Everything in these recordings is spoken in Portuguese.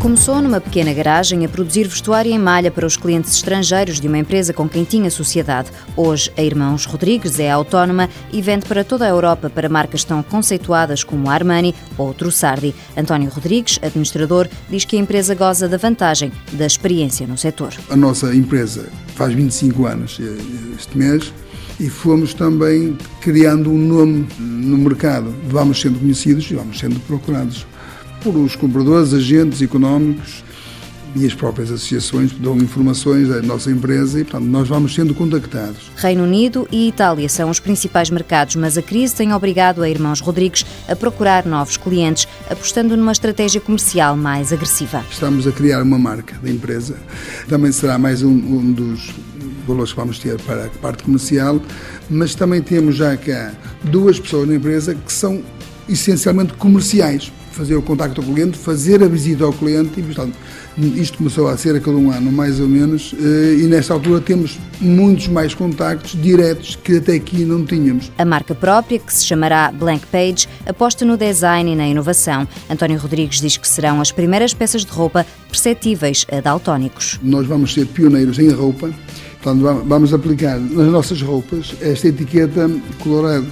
Começou numa pequena garagem a produzir vestuário em malha para os clientes estrangeiros de uma empresa com quem tinha sociedade. Hoje, a Irmãos Rodrigues é autónoma e vende para toda a Europa para marcas tão conceituadas como Armani ou Trussardi. António Rodrigues, administrador, diz que a empresa goza da vantagem da experiência no setor. A nossa empresa faz 25 anos eh, este mês e fomos também criando um nome no mercado. Vamos sendo conhecidos e vamos sendo procurados por os compradores, agentes económicos e as próprias associações dão informações da nossa empresa e, portanto, nós vamos sendo contactados. Reino Unido e Itália são os principais mercados, mas a crise tem obrigado a Irmãos Rodrigues a procurar novos clientes, apostando numa estratégia comercial mais agressiva. Estamos a criar uma marca da empresa. Também será mais um, um dos valores que vamos ter para a parte comercial, mas também temos já cá duas pessoas na empresa que são essencialmente comerciais fazer o contacto ao cliente, fazer a visita ao cliente e, portanto, isto começou a ser a cada um ano, mais ou menos, eh, e nesta altura temos muitos mais contactos diretos que até aqui não tínhamos. A marca própria, que se chamará Blank Page, aposta no design e na inovação. António Rodrigues diz que serão as primeiras peças de roupa perceptíveis a daltónicos. Nós vamos ser pioneiros em roupa, portanto, vamos aplicar nas nossas roupas esta etiqueta colorada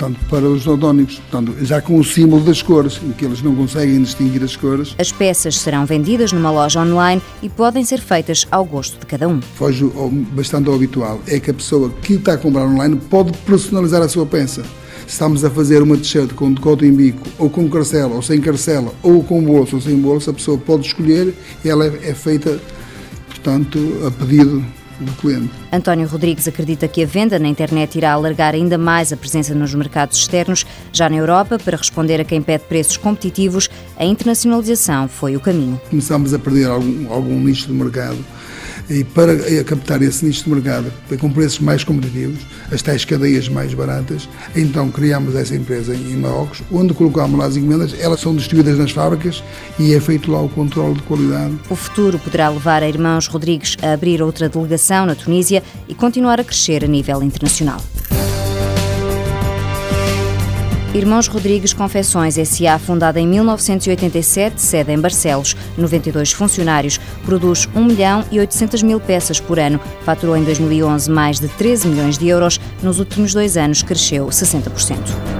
portanto, para os odónicos, portanto, já com o símbolo das cores, em que eles não conseguem distinguir as cores. As peças serão vendidas numa loja online e podem ser feitas ao gosto de cada um. Foge bastante ao habitual, é que a pessoa que está a comprar online pode personalizar a sua peça. Se estamos a fazer uma t-shirt com decote em bico, ou com carcela, ou sem carcela, ou com bolso, ou sem bolso, a pessoa pode escolher e ela é feita, portanto, a pedido do cliente. António Rodrigues acredita que a venda na internet irá alargar ainda mais a presença nos mercados externos. Já na Europa, para responder a quem pede preços competitivos, a internacionalização foi o caminho. Começamos a perder algum, algum nicho do mercado e para captar esse nicho de mercado com preços mais competitivos, as tais cadeias mais baratas, então criámos essa empresa em Marrocos, onde colocámos lá as encomendas, elas são distribuídas nas fábricas e é feito lá o controle de qualidade. O futuro poderá levar a Irmãos Rodrigues a abrir outra delegação na Tunísia e continuar a crescer a nível internacional. Irmãos Rodrigues Confecções S.A., fundada em 1987, sede em Barcelos, 92 funcionários, produz 1 milhão e 800 mil peças por ano, faturou em 2011 mais de 13 milhões de euros, nos últimos dois anos cresceu 60%.